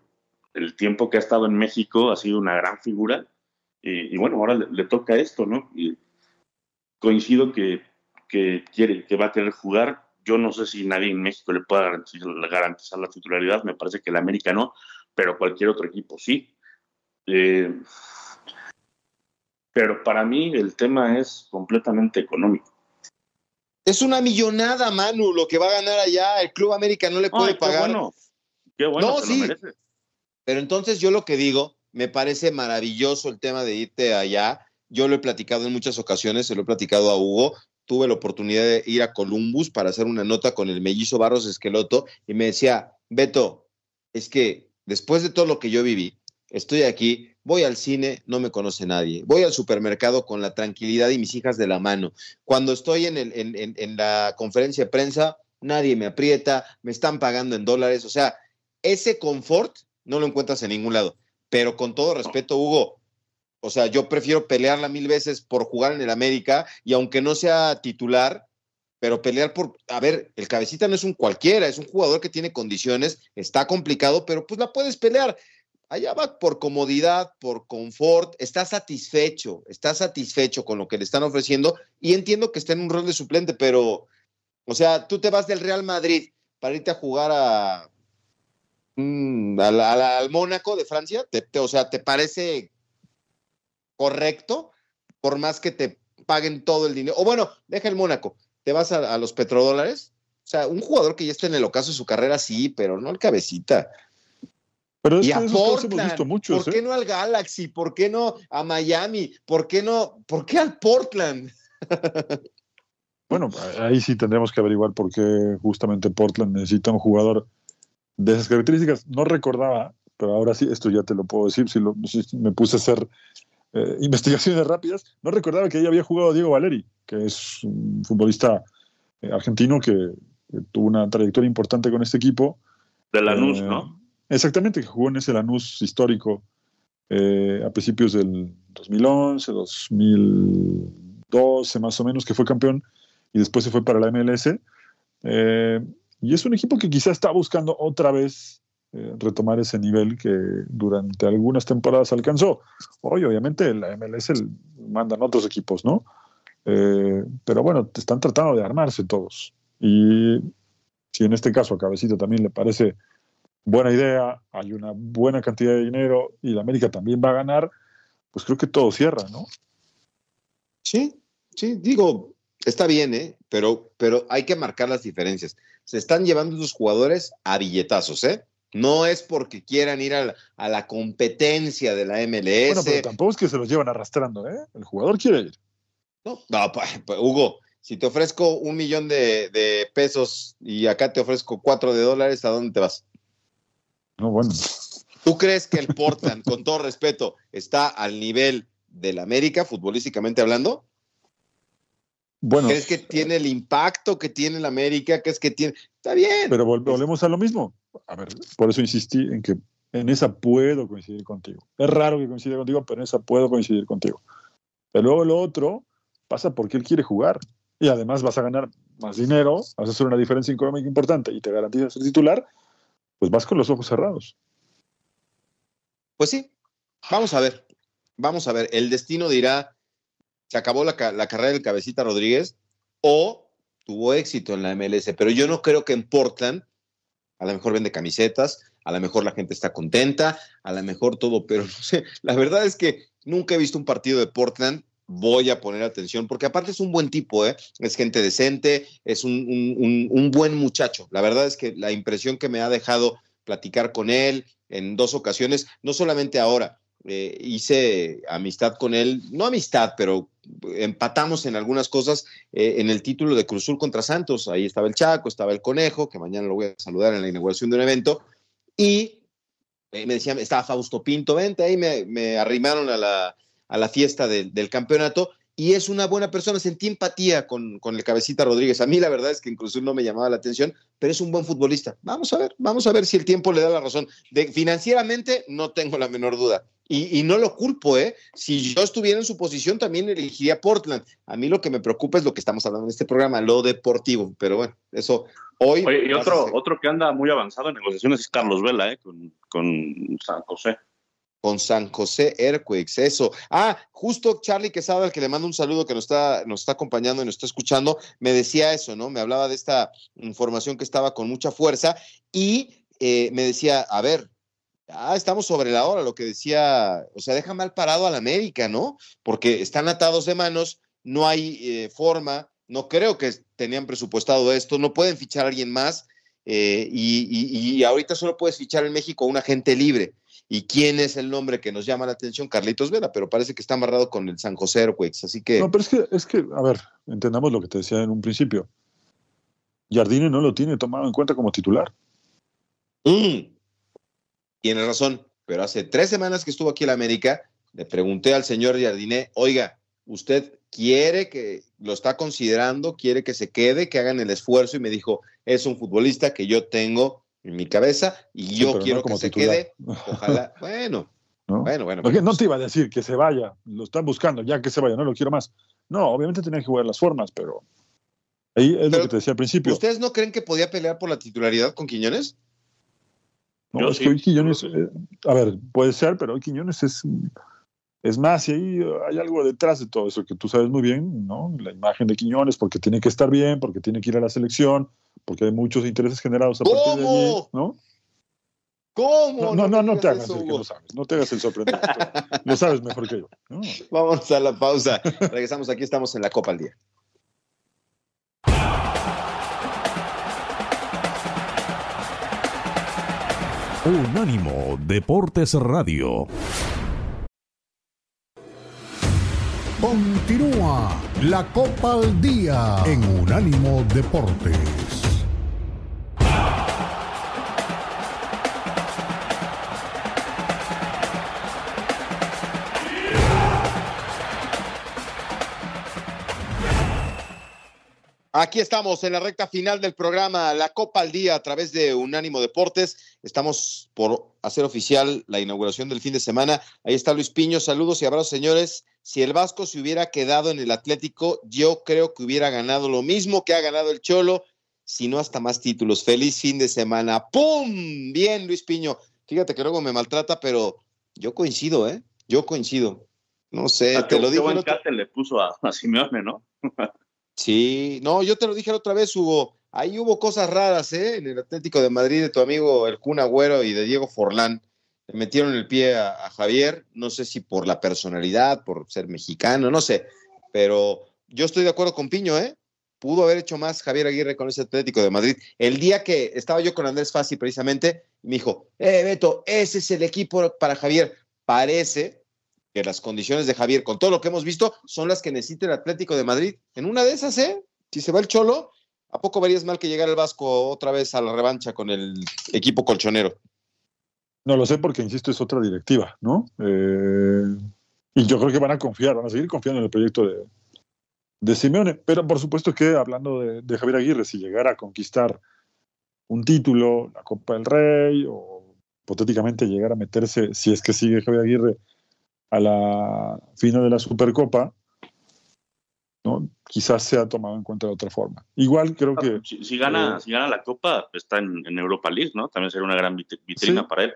el tiempo que ha estado en México ha sido una gran figura, y, bueno, ahora le, toca esto, ¿no? Coincido que, que, quiere, que va a querer jugar. Yo no sé si nadie en México le pueda garantizar, garantizar la titularidad, me parece que el América no, pero cualquier otro equipo sí. Eh, pero para mí el tema es completamente económico. Es una millonada, Manu, lo que va a ganar allá. El Club América no le puede Ay, qué pagar. bueno. Qué bueno, No, lo sí. Pero entonces yo lo que digo, me parece maravilloso el tema de irte allá. Yo lo he platicado en muchas ocasiones, se lo he platicado a Hugo. Tuve la oportunidad de ir a Columbus para hacer una nota con el mellizo Barros Esqueloto y me decía, Beto, es que después de todo lo que yo viví, estoy aquí, voy al cine, no me conoce nadie. Voy al supermercado con la tranquilidad y mis hijas de la mano. Cuando estoy en, el, en, la conferencia de prensa, nadie me aprieta, me están pagando en dólares. O sea, ese confort no lo encuentras en ningún lado. Pero con todo respeto, Hugo, o sea, yo prefiero pelearla mil veces por jugar en el América y aunque no sea titular, pero pelear por, a ver, el cabecita no es un cualquiera, es un jugador que tiene condiciones, está complicado, pero pues la puedes pelear. Allá va por comodidad, por confort, está satisfecho, está satisfecho con lo que le están ofreciendo y entiendo que está en un rol de suplente, pero, o sea, tú te vas del Real Madrid para irte a jugar a, mm, al Mónaco de Francia, te- o sea, ¿te parece correcto? Por más que te paguen todo el dinero. O bueno, deja el Mónaco, te vas a, a los petrodólares. O sea, un jugador que ya está en el ocaso de su carrera, sí, pero no el cabecita. Pero es Y que a Portland, hemos visto muchos, ¿por ¿eh? qué no al Galaxy? ¿Por qué no a Miami? ¿Por qué no? ¿Por qué al Portland? Bueno, ahí sí tendremos que averiguar por qué justamente Portland necesita un jugador de esas características. No recordaba, pero ahora sí, esto ya te lo puedo decir, si, lo- si me puse a hacer eh, investigaciones rápidas, no recordaba que ahí había jugado Diego Valeri, que es un futbolista eh, argentino que, que tuvo una trayectoria importante con este equipo. De Lanús, Eh, ¿no? Exactamente, que jugó en ese Lanús histórico eh, a principios del 2011, 2012 más o menos, que fue campeón y después se fue para la MLS. Eh, y es un equipo que quizá está buscando otra vez eh, retomar ese nivel que durante algunas temporadas alcanzó. Hoy, obviamente, la MLS mandan otros equipos, ¿no? Eh, pero bueno, están tratando de armarse todos. Y si en este caso a Cabecita también le parece buena idea, hay una buena cantidad de dinero y la América también va a ganar, pues creo que todo cierra, ¿no? Sí, sí, digo, está bien, ¿eh? Pero, pero hay que marcar las diferencias. Se están llevando sus jugadores a billetazos, ¿eh? No es porque quieran ir a la, a la competencia de la MLS. Bueno, pero tampoco es que se los llevan arrastrando, ¿eh? El jugador quiere ir. No, no, pa- pa- Hugo, si te ofrezco un millón de, de pesos y acá te ofrezco cuatro de dólares, ¿a dónde te vas? No, bueno. ¿Tú crees que el Portland, con todo respeto, está al nivel del América, futbolísticamente hablando? Bueno, ¿Crees que tiene el impacto que tiene el América? ¿Crees que tiene? Está bien. pero vol- volvemos a lo mismo. A ver, por eso insistí en que en esa puedo coincidir contigo. Es raro que coincida contigo, pero en esa puedo coincidir contigo. Pero luego lo otro pasa porque él quiere jugar. Y además vas a ganar más dinero, vas a hacer una diferencia económica importante y te garantizas ser titular, pues vas con los ojos cerrados. Pues sí, vamos a ver. Vamos a ver. El destino dirá, se acabó la, la carrera del Cabecita Rodríguez o tuvo éxito en la MLS. Pero yo no creo que en Portland, a lo mejor vende camisetas, a lo mejor la gente está contenta, a lo mejor todo, pero no sé. La verdad es que nunca he visto un partido de Portland. Voy a poner atención, porque aparte es un buen tipo, ¿eh? es gente decente, es un, buen muchacho. La verdad es que la impresión que me ha dejado platicar con él en dos ocasiones, no solamente ahora, eh, hice amistad con él, no amistad, pero empatamos en algunas cosas eh, en el título de Cruzul contra Santos. Ahí estaba el Chaco, estaba el Conejo, que mañana lo voy a saludar en la inauguración de un evento. Y eh, me decían, estaba Fausto Pinto, vente, ahí me, me arrimaron a la, a la fiesta del- del campeonato. Y es una buena persona, sentí empatía con, con el cabecita Rodríguez. A mí la verdad es que en Cruzul no me llamaba la atención, pero es un buen futbolista. Vamos a ver, vamos a ver si el tiempo le da la razón. De, financieramente no tengo la menor duda. Y, y no lo culpo, ¿eh? Si yo estuviera en su posición, también elegiría Portland. A mí lo que me preocupa es lo que estamos hablando en este programa, lo deportivo. Pero bueno, eso hoy. Oye, y otro, otro que anda muy avanzado en negociaciones es Carlos Vela, ¿eh? Con, con San José. Con San José Earthquakes, eso. Ah, justo Charlie Quesada, al que le mando un saludo, que nos está, nos está acompañando y nos está escuchando, me decía eso, ¿no? Me hablaba de esta información que estaba con mucha fuerza y eh, me decía, a ver, ah, estamos sobre la hora, lo que decía, o sea, deja mal parado a la América, ¿no? Porque están atados de manos, no hay eh, forma no creo que tenían presupuestado esto, no pueden fichar a alguien más eh, y, y, y, ahorita solo puedes fichar en México a un agente libre. ¿Y quién es el nombre que nos llama la atención? Carlitos Vera, pero parece que está amarrado con el San José Earthquakes, así que... No, pero es que, es que, a ver, entendamos lo que te decía en un principio. Jardine no lo tiene tomado en cuenta como titular. Mm. Tiene razón, pero hace tres semanas que estuvo aquí en América, le pregunté al señor Jardine, oiga, ¿usted quiere que lo está considerando, quiere que se quede, que hagan el esfuerzo? Y me dijo, es un futbolista que yo tengo en mi cabeza y yo Sí, quiero no como que se quede. Ojalá, bueno, ¿no? bueno, bueno. Porque no te iba a decir que se vaya, lo están buscando, ya que se vaya, no lo quiero más. No, obviamente tenía que jugar las formas, pero ahí es lo que te decía al principio. ¿Ustedes no creen que podía pelear por la titularidad con Quiñones? No, Yo es sí. que hoy Quiñones, eh, a ver, puede ser, pero hoy Quiñones es, es más, y ahí eh, hay algo detrás de todo eso que tú sabes muy bien, ¿no? La imagen de Quiñones, porque tiene que estar bien, porque tiene que ir a la selección, porque hay muchos intereses generados a partir de allí, ¿Cómo? ¿no? ¿Cómo? No, no, no, me no te hagas eso, el que no sabes, no te hagas el sorprendido. lo sabes mejor que yo. ¿no? Vamos a la pausa. Regresamos aquí, estamos en la Copa al Día. Unánimo Deportes Radio. Continúa la Copa al Día en Unánimo Deportes. Aquí estamos en la recta final del programa La Copa al Día a través de Unánimo Deportes. Estamos por hacer oficial la inauguración del fin de semana. Ahí está Luis Piño. Saludos y abrazos, señores. Si el Vasco se hubiera quedado en el Atlético, yo creo que hubiera ganado lo mismo que ha ganado el Cholo, si no hasta más títulos. Feliz fin de semana. ¡Pum! Bien, Luis Piño. Fíjate que luego me maltrata, pero yo coincido, ¿eh? Yo coincido. No sé, Ah, te qué- lo qué dije. buen le puso a, a Simeone, ¿no? Sí, no, yo te lo dije la otra vez, Hugo. Ahí hubo cosas raras, ¿eh? En el Atlético de Madrid de tu amigo el Kun Agüero y de Diego Forlán. Le metieron el pie a, Javier, no sé si por la personalidad, por ser mexicano, no sé. Pero yo estoy de acuerdo con Piño, ¿eh? Pudo haber hecho más Javier Aguirre con ese Atlético de Madrid. El día que estaba yo con Andrés Fassi precisamente, me dijo, eh, Beto, ese es el equipo para Javier. Parece las condiciones de Javier, con todo lo que hemos visto, son las que necesita el Atlético de Madrid. En una de esas, ¿eh? Si se va el Cholo, ¿a poco verías mal que llegara el Vasco otra vez a la revancha con el equipo colchonero? No lo sé porque, insisto, es otra directiva, ¿no? Eh, y yo creo que van a confiar, van a seguir confiando en el proyecto de, de Simeone. Pero por supuesto que, hablando de, de Javier Aguirre, si llegara a conquistar un título, la Copa del Rey, o hipotéticamente llegar a meterse, si es que sigue Javier Aguirre, a la final de la Supercopa, ¿no? quizás sea tomado en cuenta de otra forma. Igual creo que... Si, si gana, eh, si gana la Copa, está en, en Europa League, ¿no? También sería una gran vit- vitrina Sí. para él.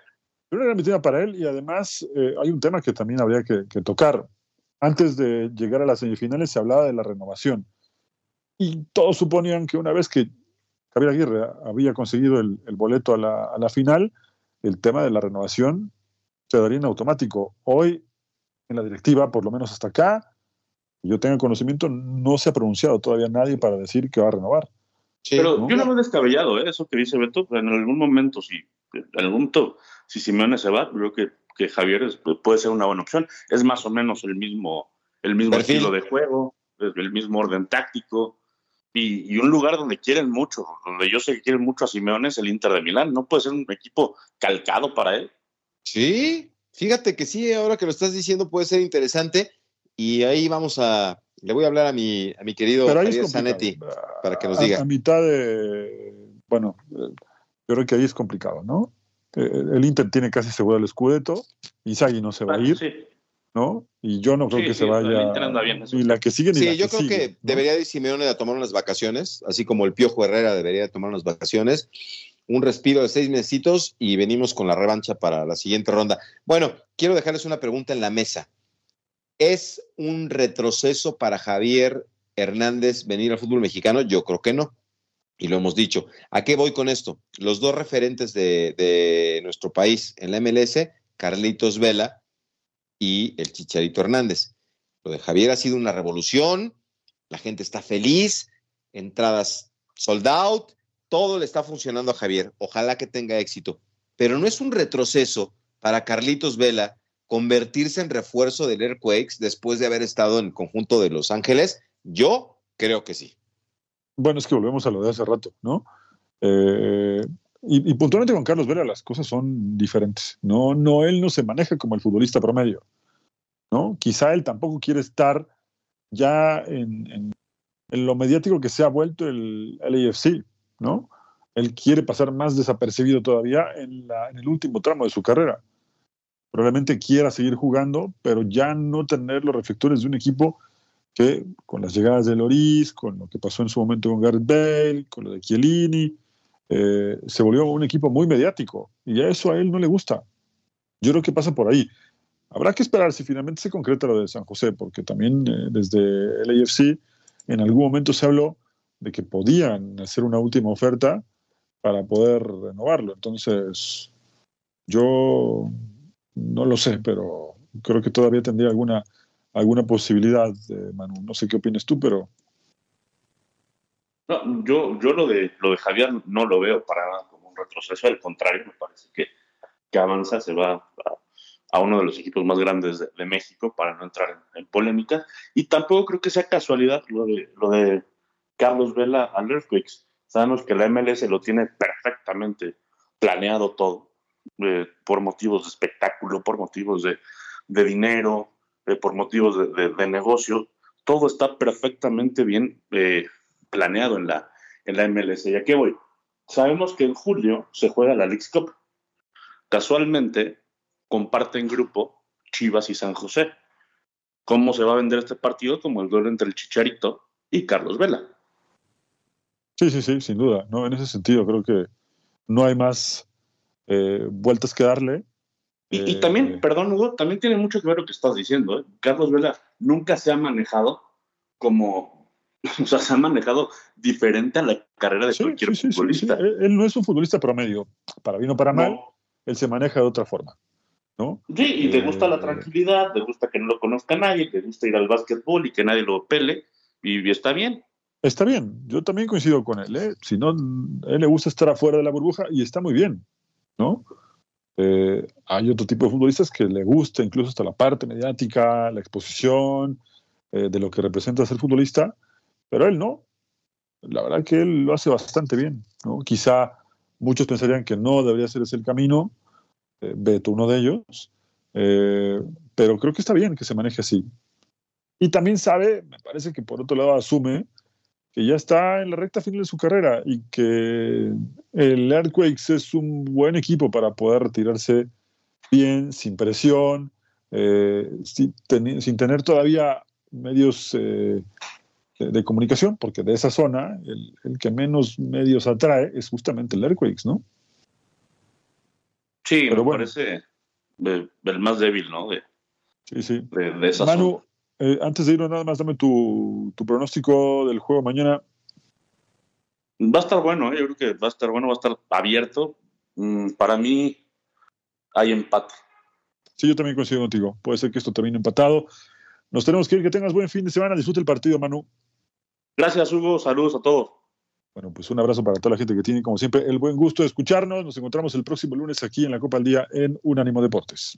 Una gran vitrina para él y además eh, hay un tema que también habría que, que tocar. Antes de llegar a las semifinales se hablaba de la renovación y todos suponían que una vez que Javier Aguirre había conseguido el, el boleto a la, a la final, el tema de la renovación se daría en automático. Hoy en la directiva, por lo menos hasta acá, yo tenga conocimiento, no se ha pronunciado todavía nadie para decir que va a renovar. Sí, Pero ¿no? yo no me he descabellado, ¿eh? Eso que dice Beto, en algún momento, si, en algún momento, si Simeone se va, creo que, que Javier es- puede ser una buena opción. Es más o menos el mismo, el mismo Perfil. estilo de juego, el el mismo orden táctico. Y, y un lugar donde quieren mucho, donde yo sé que quieren mucho a Simeone es el Inter de Milán. No puede ser un equipo calcado para él. Sí, fíjate que sí, ahora que lo estás diciendo puede ser interesante y ahí vamos a, le voy a hablar a mi, a mi querido. Zanetti para que nos diga. A, mitad de. Bueno, eh, yo creo que ahí es complicado, ¿no? Eh, el Inter tiene casi seguro el Scudetto. Inzaghi no se va a ir, Sí. ¿no? Y yo no creo Sí, que sí, se vaya. Bien, sí. la que sigue ni la Sí, yo que creo sigue, que ¿no? debería ir Simeone a tomar unas vacaciones, así como el Piojo Herrera debería de tomar unas vacaciones, un respiro de seis mesecitos y venimos con la revancha para la siguiente ronda. Bueno, quiero dejarles una pregunta en la mesa. ¿Es un retroceso para Javier Hernández venir al fútbol mexicano? Yo creo que no. Y lo hemos dicho. ¿A qué voy con esto? Los dos referentes de, de nuestro país en la MLS, Carlitos Vela y el Chicharito Hernández. Lo de Javier ha sido una revolución, la gente está feliz, entradas sold out, todo le está funcionando a Javier. Ojalá que tenga éxito. Pero no es un retroceso para Carlitos Vela convertirse en refuerzo del Airquakes después de haber estado en el conjunto de Los Ángeles. Yo creo que sí. Bueno, es que volvemos a lo de hace rato, ¿no? Eh, y, puntualmente con Carlos Vela las cosas son diferentes. No, no, él no se maneja como el futbolista promedio, ¿no? Quizá él tampoco quiere estar ya en lo mediático que se ha vuelto el, el AFC, ¿no? Él quiere pasar más desapercibido todavía en, el último tramo de su carrera. Probablemente quiera seguir jugando, pero ya no tener los reflectores de un equipo que con las llegadas de Loris, con lo que pasó en su momento con Gareth Bale, con lo de Chiellini, eh, se volvió un equipo muy mediático y a eso a él no le gusta. Yo creo que pasa por ahí. Habrá que esperar si finalmente se concreta lo de San José, porque también eh, desde el AFC en algún momento se habló de que podían hacer una última oferta para poder renovarlo. Entonces, yo no lo sé, pero creo que todavía tendría alguna alguna posibilidad, eh, Manu. No sé qué opinas tú, pero... No, yo, yo lo de lo de Javier no lo veo para nada como un retroceso, al contrario, me parece que, que avanza, se va a, uno de los equipos más grandes de, de México para no entrar en, en, polémica. Y tampoco creo que sea casualidad lo de, lo de Carlos Vela al Earthquakes. Sabemos que la MLS lo tiene perfectamente planeado todo, eh, por motivos de espectáculo, por motivos de, de dinero, eh, por motivos de, de, negocio, todo está perfectamente bien eh, planeado en la, en la MLS. ¿Y a qué voy? Sabemos que en julio se juega la Leagues Cup. Casualmente comparten grupo Chivas y San José. ¿Cómo se va a vender este partido? Como el duelo entre el Chicharito y Carlos Vela. Sí, sí, sí, sin duda. No, en ese sentido creo que no hay más eh, vueltas que darle. Y, y, también, perdón, Hugo, también tiene mucho que ver lo que estás diciendo. ¿eh? Carlos Vela nunca se ha manejado como, o sea, se ha manejado diferente a la carrera de sí, cualquier sí, futbolista. Sí, él no es un futbolista promedio, para bien o para mal, no. él se maneja de otra forma. ¿no? Sí, y le gusta la tranquilidad, le gusta que no lo conozca nadie, le gusta ir al básquetbol y que nadie lo pele, y está bien. Está bien, yo también coincido con él. ¿eh? Si no, a él le gusta estar afuera de la burbuja y está muy bien, ¿no? Eh, hay otro tipo de futbolistas que le gusta incluso hasta la parte mediática, la exposición eh, de lo que representa ser futbolista, pero él no. La verdad que él lo hace bastante bien. ¿no? Quizá muchos pensarían que no debería ser ese el camino, eh, Beto uno de ellos, pero creo que está bien que se maneje así. Y también sabe, me parece que por otro lado asume que ya está en la recta final de su carrera y que el Earthquakes es un buen equipo para poder retirarse bien, sin presión, eh, sin, ten, sin, tener todavía medios eh, de, de, comunicación, porque de esa zona el, el, que menos medios atrae es justamente el Earthquakes, ¿no? Sí, Pero me bueno. parece el, el más débil, ¿no? De, sí, sí. De, de esa Manu, zona. Eh, antes de irnos, nada más dame tu, tu, pronóstico del juego mañana. Va a estar bueno, ¿eh? yo creo que va a estar bueno, va a estar abierto. Mm, para mí hay empate. Sí, yo también coincido contigo. Puede ser que esto termine empatado. Nos tenemos que ir. Que tengas buen fin de semana. Disfrute el partido, Manu. Gracias, Hugo. Saludos a todos. Bueno, pues un abrazo para toda la gente que tiene, como siempre, el buen gusto de escucharnos. Nos encontramos el próximo lunes aquí en la Copa al Día en Unánimo Deportes.